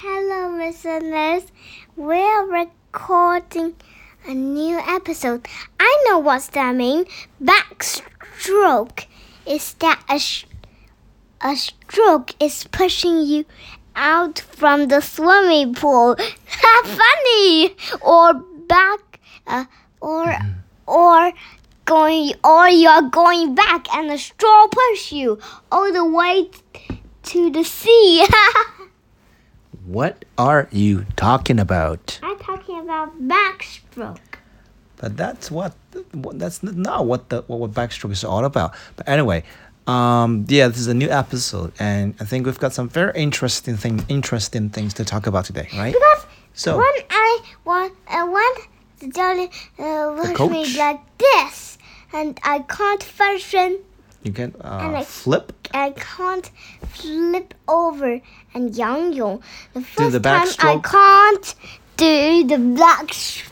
Hello, listeners. We're recording a new episode. I know what's that mean. Backstroke is that a, sh- a stroke is pushing you out from the swimming pool. Funny. Or back, uh, or or going, or you're going back, and the straw push you all the way t- to the sea. What are you talking about? I'm talking about backstroke. But that's what what- that's not what the what, what backstroke is all about. But anyway, um, yeah, this is a new episode, and I think we've got some very interesting thing interesting things to talk about today, right? Because So- when I want, I when the jelly uh, pushed me like this, and I can't function, You can And uh, I- flip. I can't flip over and yang yong. The first the time I can't do the black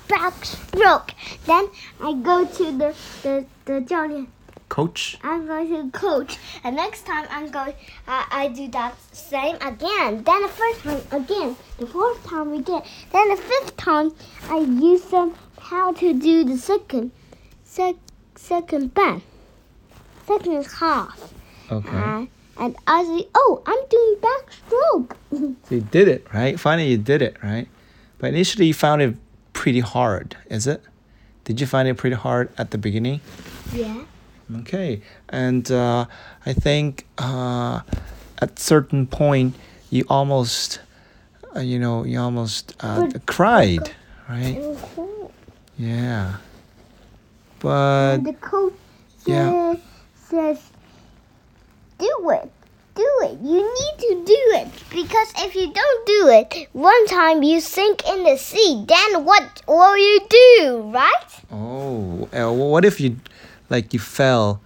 backstroke. Then I go to the the the jelly. Coach. I'm going to coach, and next time I'm going. Uh, I do that same again. Then the first time again. The fourth time again. Then the fifth time I use them how to do the second, sec, second bend, second half. Okay. Uh, and I say, oh, I'm doing backstroke. So you did it, right? Finally, you did it, right? But initially, you found it pretty hard, is it? Did you find it pretty hard at the beginning? yeah. Okay, and uh, I think uh, at certain point you almost, uh, you know, you almost uh, cried, right? Yeah, but And the coach yeah. Says, do it. Do it. You need to do it. Because if you don't do it, one time you sink in the sea, then what will you do, right? oh, what if you, like, you fell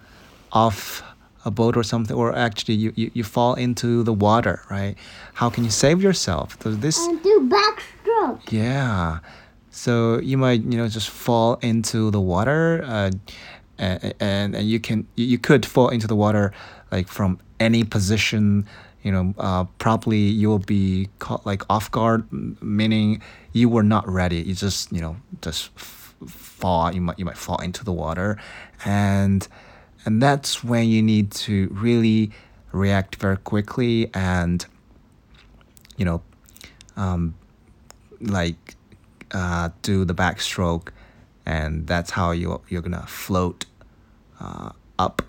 off a boat or something, or actually you, you, you fall into the water, right? How can you save yourself? Does this And do backstroke. Yeah. So you might, you know, just fall into the water, uh, and, and and you can you could fall into the water like from any position. You know, uh, probably you will be caught like off guard, meaning you were not ready. You just you know just f- fall. You might you might fall into the water, and and that's when you need to really react very quickly and you know um, like uh, do the backstroke, and that's how you you're gonna float uh, up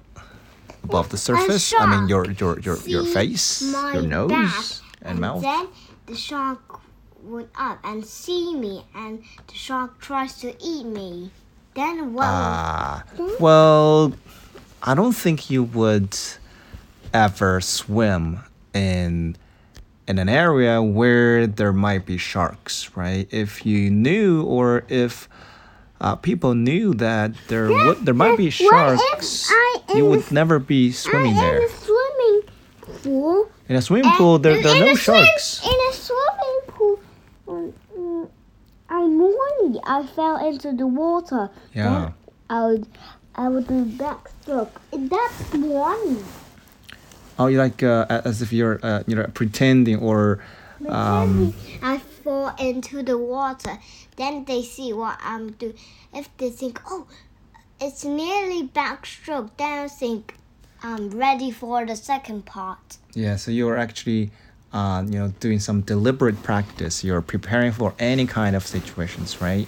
above the surface. I mean your your your your face, your nose, back, and mouth. Then the shark went up and see me, and the shark tries to eat me. Then what? Ah, well, I don't think you would ever swim in in an area where there might be sharks, right? If you knew or if uh, people knew that there would there might be sharks, you would never be swimming I there. in a swimming pool. In a swimming pool, there, there are no a swim- sharks. in a swimming pool, mm, mm, I'm warning I fell into the water. Yeah. Then I would, I would do backstroke. That's warning. Oh, you like uh, as if you're uh, you know pretending or um, I fall into the water. Then they see what I'm doing. If they think, oh, it's nearly backstroke, then I think I'm ready for the second part. Yeah, so you're actually, uh, you know, doing some deliberate practice. You're preparing for any kind of situations, right?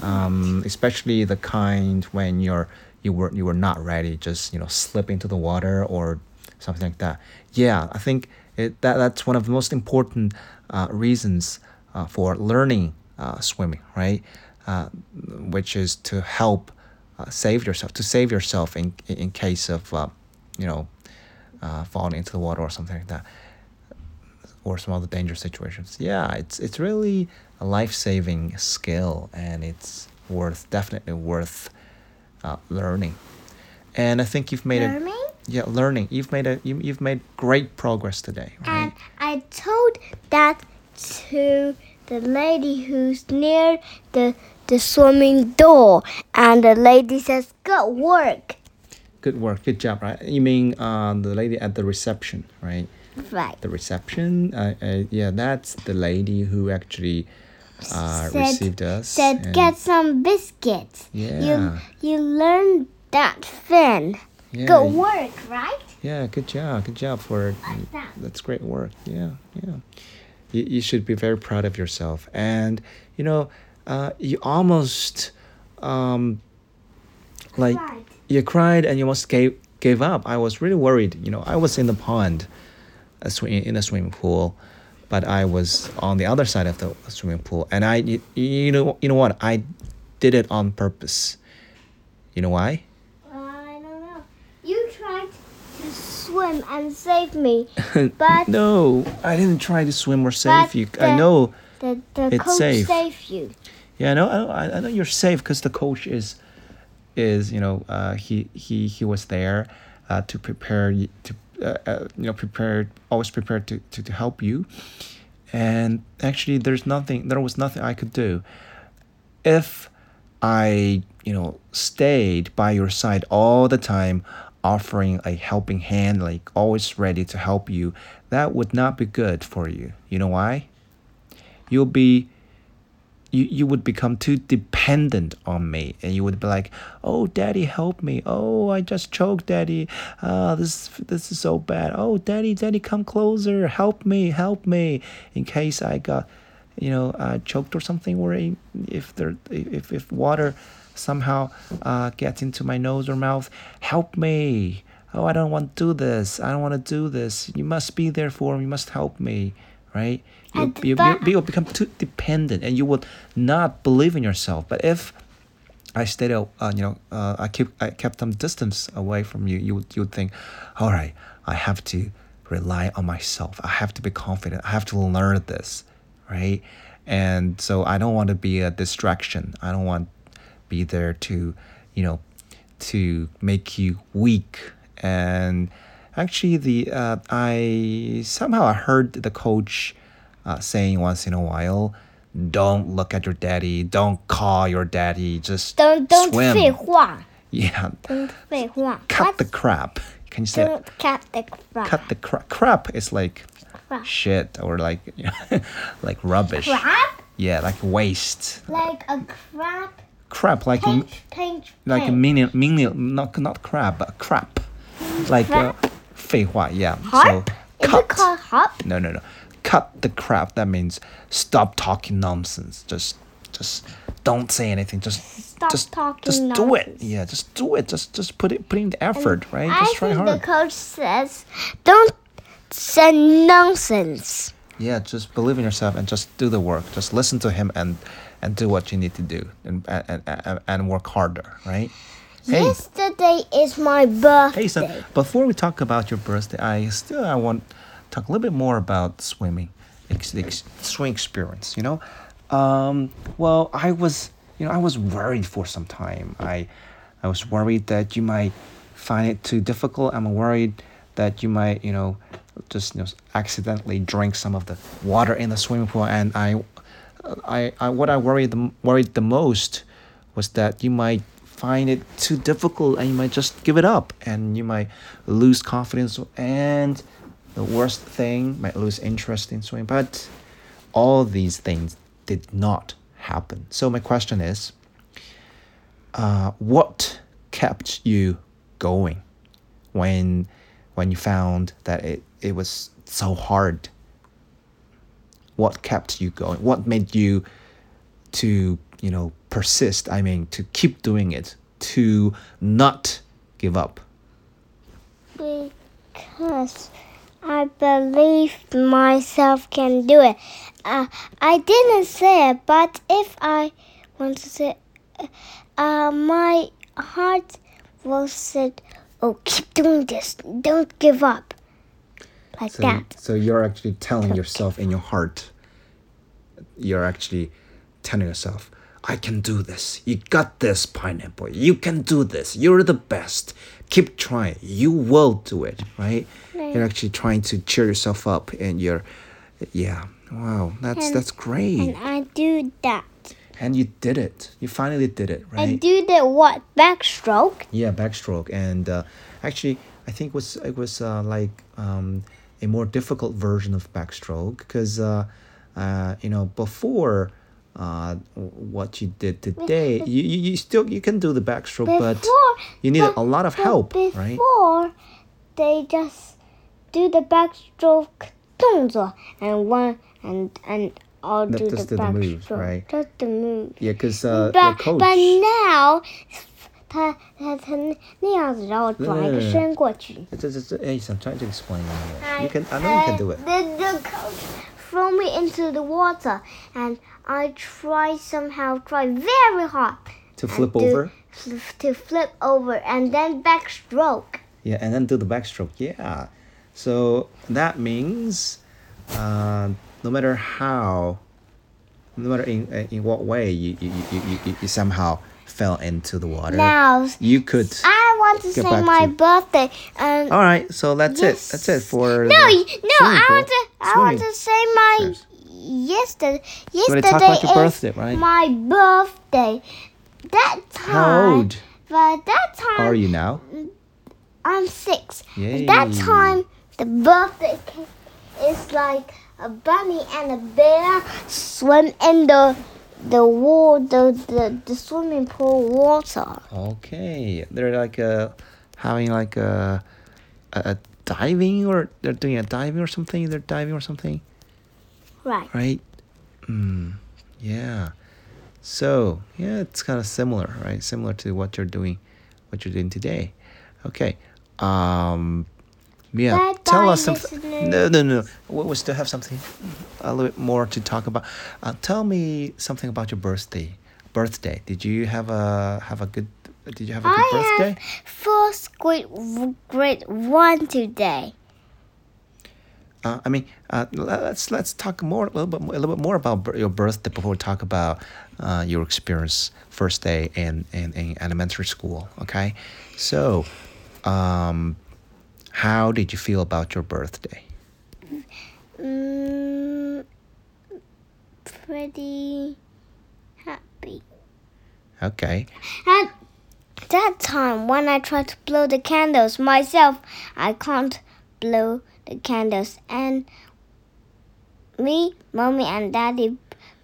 Um, especially the kind when you're you were you were not ready, just you know, slip into the water or something like that. Yeah, I think it that that's one of the most important uh, reasons for learning uh, swimming, right? Uh, which is to help uh, save yourself, to save yourself in in case of uh, you know uh, falling into the water or something like that, or some other dangerous situations. Yeah, it's it's really a life saving skill, and it's worth definitely worth uh, learning. And I think you've made Learning? a yeah learning. You've made a you, you've made great progress today, right? And I told that to the lady who's near the the swimming door, and the lady says, "Good work." Good work, good job, right? You mean uh, the lady at the reception, right? Right. the reception. Uh, uh, yeah, that's the lady who actually uh, Said- received us. Said get some biscuits. Yeah. You you learned that Finn. yeah, Good work, right? Yeah, good job. Good job for Like that. that's great work. Yeah, yeah. You, you should be very proud of yourself. And you know, uh, you almost um, like Right. you cried and you almost gave gave up. I was really worried. You know, I was in the pond, a swim in a swimming pool, but I was on the other side of the swimming pool, and I you, you know you know what I did it on purpose. You know why? I don't know. You tried to swim and save me, but no, I didn't try to swim or save But you. I know. the the It's coach safe. saved you. Yeah, I know. I know, I I know you're safe because the coach is, is you know, uh, he he he was there, uh, to prepare you to, uh, uh, you know, prepared always prepared to, to to help you, and actually, there's nothing. There was nothing I could do. If I you know stayed by your side all the time, offering a helping hand, like always ready to help you, that would not be good for you. You know why? You'll be you, you would become too dependent on me and you would be like oh daddy help me. Oh i just choked daddy. Ah this this is so bad. Oh daddy daddy come closer. Help me help me. In case i got you know uh, choked or something or if there if, if water somehow uh, gets into my nose or mouth help me oh i don't want to do this i don't want to do this you must be there for me you must help me right you, you, you, you will become too dependent and you would not believe in yourself but if I stayed, uh, you know, uh, I keep, I kept some distance away from you. You would, you would think, all right, I have to rely on myself. I have to be confident. I have to learn this, right? And so I don't want to be a distraction. I don't want be there to, you know, to make you weak. And actually, the uh, I somehow I heard the coach uh, saying once in a while, "Don't look at your daddy. Don't call your daddy. Just Don't don't swim." 废话 Yeah, don't 废话 cut the What? crap. Can you say Don't cut the crap. cut the crap? Crap is like Crap. shit or like like rubbish. crap Yeah, like waste. like a crap. Crap like Pinch, pinch, like a pinch. minion minion not not crab but crap. Like uh? 废话, yeah. Harp? So Is cut. it called hop? No, no, no. Cut the crap. That means stop talking nonsense. Just, just don't say anything. Just, Stop just, talking just do it. Yeah, just do it. Just, just put it, put in the effort, right? I Just try think hard. the coach says, "Don't say nonsense." Yeah, just believe in yourself and just do the work. Just listen to him and, and do what you need to do and and and, and work harder, right? Hey, Yesterday is my birthday. Hey, son, before we talk about your birthday, I still I want to talk a little bit more about swimming, ex- ex- swim experience. You know, um, well, I was, you know, I was worried for some time. I, I was worried that you might find it too difficult. I'm worried that you might, you know, just you know, accidentally drink some of the water in the swimming pool. And I, I, I what I worried the worried the most was that you might find it too difficult and you might just give it up and you might lose confidence and the worst thing might lose interest in swimming. But all these things did not happen. So my question is uh, what kept you going when when you found that it, it was so hard what kept you going what made you to you know persist i mean to keep doing it to not give up Because I believe myself can do it. Uh, I didn't say it, but if I want to say, uh, my heart will say, "Oh, keep doing this. Don't give up." Like so, that. so you're actually telling yourself in your heart. You're actually telling yourself i can do this. You got this pineapple. You can do this. You're the best. Keep trying. You will do it right? You're actually trying to cheer yourself up and you're yeah. Wow. That's And- that's great. And I do that. and you did it. You finally did it right? I do the what? Backstroke. Yeah, backstroke, and uh, actually, I think it was it was uh, like um, a more difficult version of backstroke because uh, uh, you know before uh, what you did today, you, you, you still you can do the backstroke, but you need but- a lot of help, before, right? Before they just do the backstroke 动作 and one and and I'll That- do the do the moves, backstroke. right? Just the move. Yeah, because uh, the But coach. but now 他他他那样子，然后转一个对身过去。 It's, it's, it's, it's, I'm trying to explain. it. You I- can, I know you can do it. The, the coach throw me into the water, and I try somehow try very hard To and flip do- over. to flip over, and then backstroke. Yeah, and then do the backstroke. Yeah. So that means uh, no matter how, no matter in uh, in what way you you, you, you, you, you somehow fell into the water, Now you could. I want to say my to- birthday, and All right, so that's Yes. it. That's it for. no, no, I pool. want to I want to say my Yes. yesterday. You Yesterday talk about birthday, right? my birthday. That time, How old but that time are you now? I'm six. Yay. That time, the birthday cake is like a bunny and a bear swim in the the wall, the, the, the swimming pool water. Okay, they're like uh, having like a, a a diving or they're doing a diving or something. They're diving or something. Right. right? Mm, yeah. So yeah, it's kind of similar, right? Similar to what you're doing, what you're doing today. Okay. Um, yeah. Bye-bye, tell us something. No, no, no. We, we still have something, a little bit more to talk about. Uh, tell me something about your birthday. Birthday. Did you have a have a good? Did you have a good I birthday? have first grade grade one today. Uh, I mean, uh, let's let's talk more a little bit more, a little bit more about your birthday before we talk about uh, your experience first day in, in, in elementary school. Okay, so um, how did you feel about your birthday? Mm, pretty happy. Okay, At that time, when I tried to blow the candles myself, I can't blow the candles. And me, mommy, and daddy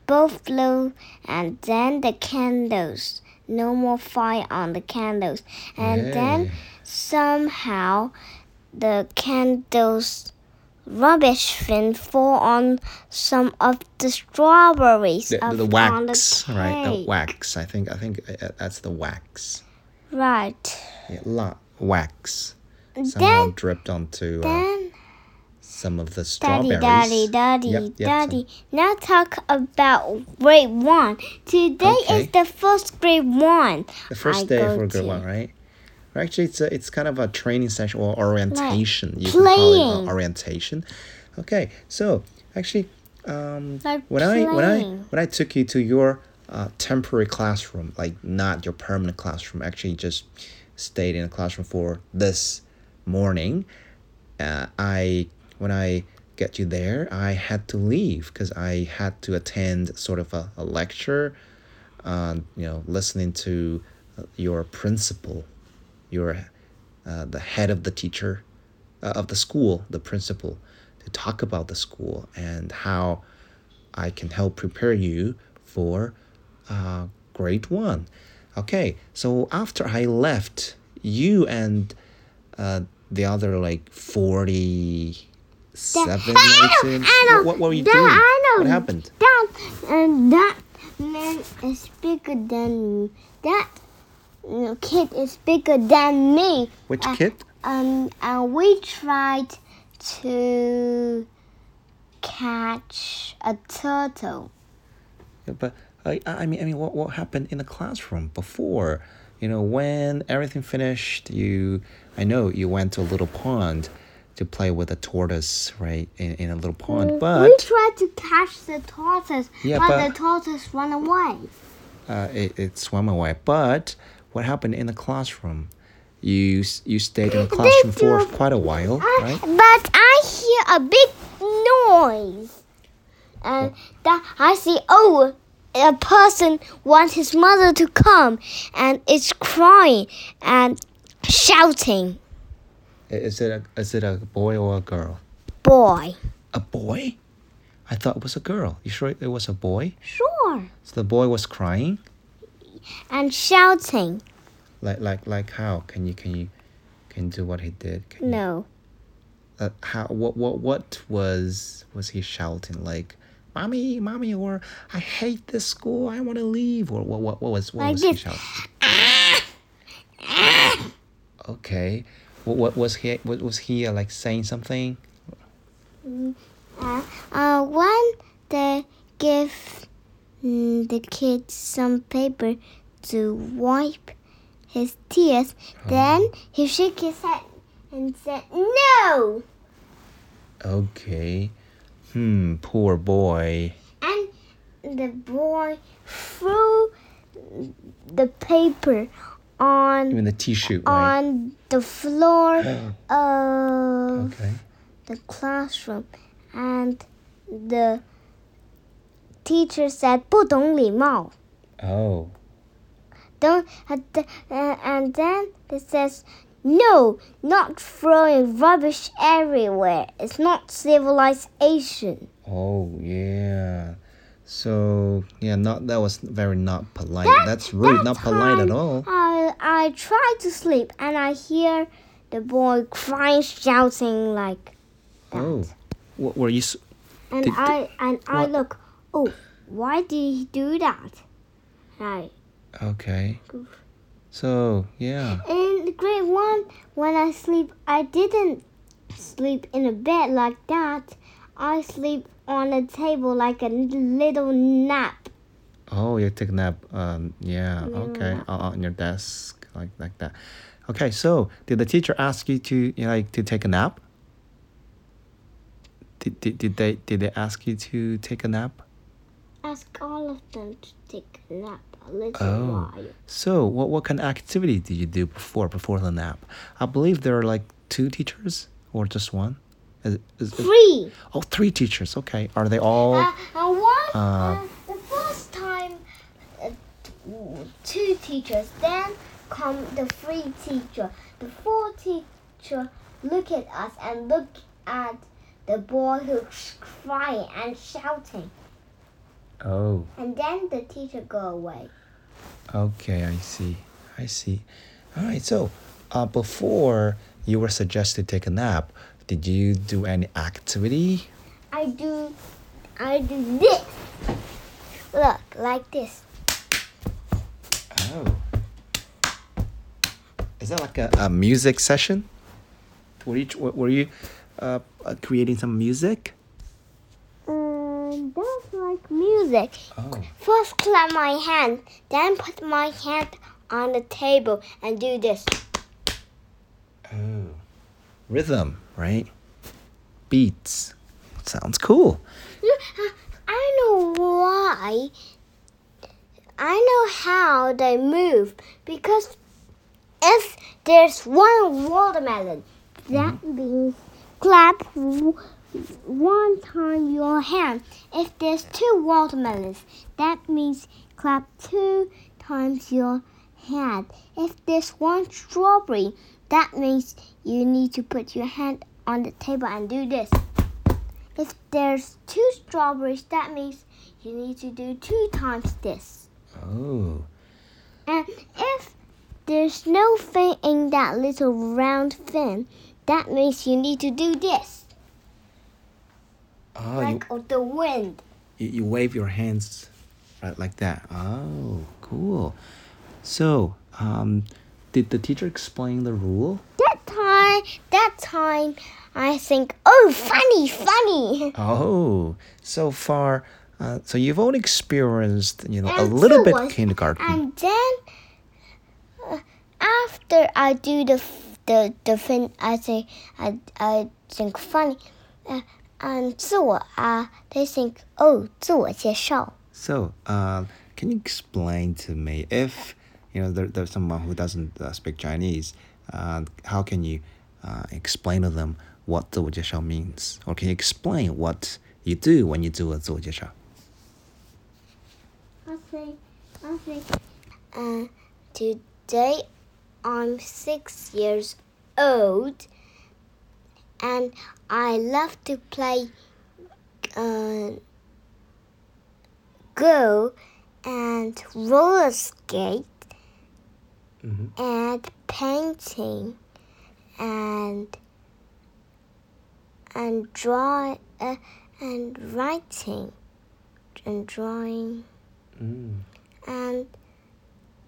both blew, and then the candles. No more fire on the candles. And then somehow the candles rubbish bin fall on some of the strawberries the, the wax, the right? The wax. I think I think uh, that's the wax. Right. Yeah, la- wax. Somehow Then, dripped onto uh, then, some of the daddy, strawberries. daddy, daddy, Yep, yep, daddy. Now talk about grade one. Today Okay. is the first grade one. The first I day for grade one, right? Actually, it's a, it's kind of a training session or orientation. You can call Playing. it uh, orientation. Okay, so actually, um, Like when I when I when I took you to your uh, temporary classroom, like not your permanent classroom, actually just stayed in a classroom for this morning. Uh, I when I get you there, I had to leave because I had to attend sort of a, a lecture uh, you know, listening to uh, your principal, your uh, the head of the teacher uh, of the school, the principal, to talk about the school and how I can help prepare you for uh, grade one. Okay, so after I left, you and uh, the other like forty seven I know, students. I know. What, what were you doing? I know. What happened? That and that man is bigger than me. That mm, kid is bigger than me. Which Uh, kid? Um, and we tried to catch a turtle. Yeah, but I, I mean, I mean, what, what happened in the classroom before? You know, when everything finished, you, I know you went to a little pond to play with a tortoise, right? In, in a little pond, but we tried to catch the tortoise, Yeah, but, but- the tortoise ran away. uh, it, it swam away. But what happened in the classroom? You you stayed in the classroom for quite a while, right? But I hear a big noise. And that I see, oh, a person wants his mother to come and it's crying and shouting. Is it a is it a boy or a girl? boy. A boy? I thought it was a girl. You sure it was a boy? Sure. So the boy was crying? And shouting. Like like like how? Can you can you can you do what he did? Can you- No. uh, how what what what was was he shouting like mommy mommy or i hate this school i want to leave or what what, what was what Like was he shouting okay what, what was he what was he uh, like saying something Uh, uh, when they give mm, the kid some paper to wipe his tears, then he shook his head and said, No! okay. Hmm poor boy. And the boy threw the paper on even the tissue right? on the floor of okay. the classroom and the teacher said 不懂礼貌 oh don't and th- uh, and then it says no not throwing rubbish everywhere it's not civilization oh yeah so yeah not that was very not polite That- that's really that not polite at time, all I, I try to sleep and I hear the boy crying, shouting like that. Oh, what were you? s- and did- I and I what- look. Oh, why did he do that? Right. Okay. So yeah. In grade one, when I sleep, I didn't sleep in a bed like that. I sleep on a table like a little nap. Oh, you take a nap. Um, yeah. Little Okay. nap. Uh, on your desk, like like that. Okay. So did the teacher ask you to you know, like to take a nap? Did, did, did they did they ask you to take a nap? Ask all of them to take a nap a little Oh. while. So what what kind of activity did you do before before the nap? I believe there are like two teachers or just one. Is, is, is- Free. oh, three teachers. Okay. Are they all? Uh, and one, Uh, uh, the first time, uh, two teachers, then come the free teacher. The four teacher look at us and look at the boy who's crying and shouting. Oh. And then the teacher go away. Okay, I see. I see. All right. So, uh, before you were suggested to take a nap, did you do any activity? I do, I do this. Look, like this. Oh. Is that like a, a music session? Were you were you uh, uh, creating some music? Um, that's like music. Oh. First clap my hand, then put my hand on the table and do this. Oh. Rhythm, right? Beats. Sounds cool. Uh, I know why. I know how they move because if there's one watermelon, that mm-hmm. means clap one time your hand. If there's two watermelons, that means clap two times your hand. If there's one strawberry, that means you need to put your hand on the table and do this. If there's two strawberries, that means you need to do two times this. Oh. And if there's no fin in that little round fin, that means you need to do this. Oh, like of the wind. you, you wave your hands right like that. Oh, cool. So, um, did the teacher explain the rule? That time, that time, I think, oh, funny, funny. Oh, so far, uh, so you've only experienced, you know, a little bit was- kindergarten. And then, uh, after I do the the the fin, I say I I think funny, uh, and 自我 uh they think oh 自我介绍 So, uh, can you explain to me if you know there, there's someone who doesn't uh, speak Chinese? Uh, how can you uh, explain to them what 自我介绍 means, or can you explain what you do when you do a 自我介绍? I say I say uh today I'm six years old and I love to play uh, go and roller skate Mhm. and painting and and draw uh, and writing and drawing Mm. and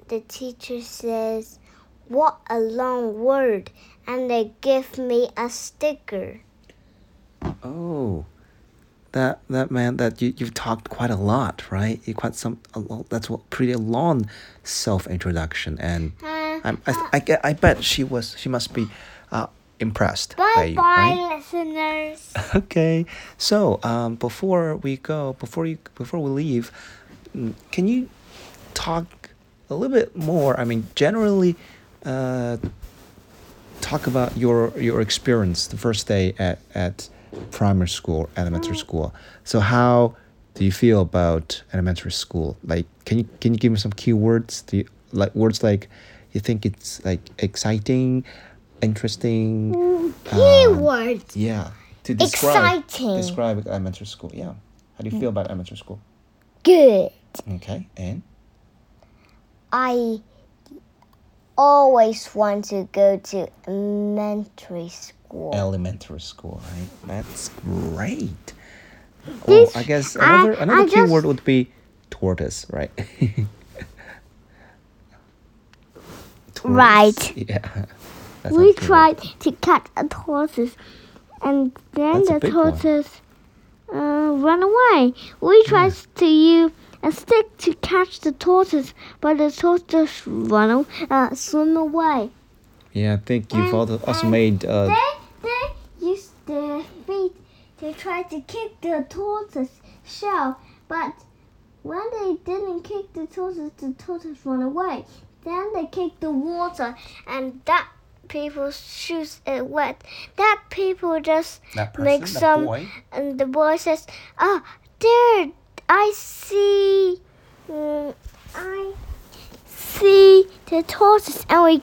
the teacher says what a long word and they give me a sticker Oh, that that meant that you you've talked quite a lot, right? You quite some a lot, that's what pretty long self introduction, and uh, I'm, I I I bet she was she must be uh, impressed by bye you, bye right? listeners Okay, so um, before we go, before you before we leave, mm, can you talk a little bit more? I mean, generally, uh, talk about your your experience the first day at at primary school, elementary mm. school. So how do you feel about elementary school? Like, can you can you give me some key words? Do you, like words like you think it's like exciting, interesting? Mm, keywords um, Yeah. To describe Exciting. describe elementary school. Yeah. How do you mm. feel about elementary school? good Okay. And I always want to go to elementary school. elementary school, right? That's great. Oh, This- I guess I- another I another key just- word would be tortoise, right? Tortoise. Right. Yeah. We key word. tried to catch a tortoise, and then That's the tortoise uh, ran away. We tried to use a stick to catch the tortoise, but the tortoise run aw- uh, swim away. Yeah, I think you've And- also, also and made uh, They they used their feet to try to kick the tortoise shell, but when they didn't kick the tortoise, the tortoise ran away. Then they kicked the water, and that people's shoes is wet. That people just that person, make that some, boy. and the boy says, "Ah, there, I see, mm, I see the tortoise," and we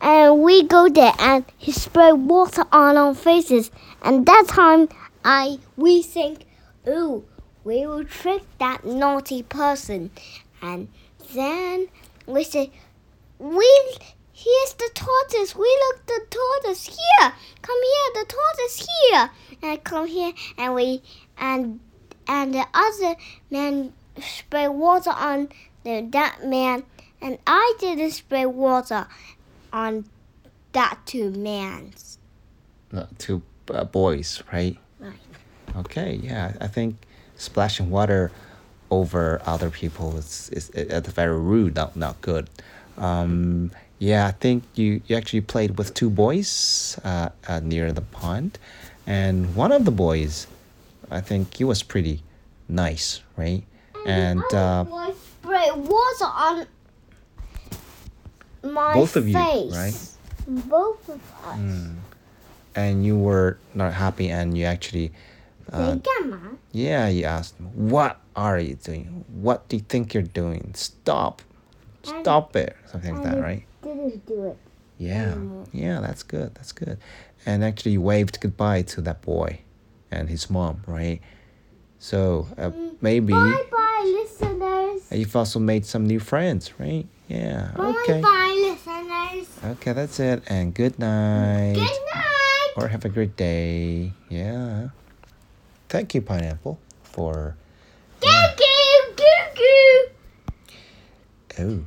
and we go there and he spray water on our faces. And that time i we think ooh we will trick that naughty person. And then we say we here's the tortoise. We look the tortoise here. Come here the tortoise here. And I come here and we and and the other man spray water on the, that man and i didn't spray water on that two mans. Uh, two uh, boys, right? Right. Okay, yeah, I think splashing water over other people is is, is very rude, not not good. Um, yeah, I think you, you actually played with two boys uh, uh, near the pond, and one of the boys, I think it was pretty nice, right? And uh, spray water on my both of face. you, right? Both of us. Mm. And you were not happy, and you actually. Uh, yeah, you asked, "What are you doing? What do you think you're doing? Stop, stop and, it!" Something like that, right? Didn't do it. Yeah, yeah, that's good. That's good. And actually, you waved goodbye to that boy and his mom, right? So uh, maybe Bye bye, listeners. you've also made some new friends, right? Yeah. Bye Okay. bye, listeners. Okay, that's it. And good night. Good night. Or have a great day. Yeah. Thank you, Pineapple, for. Goo goo goo goo. Oh.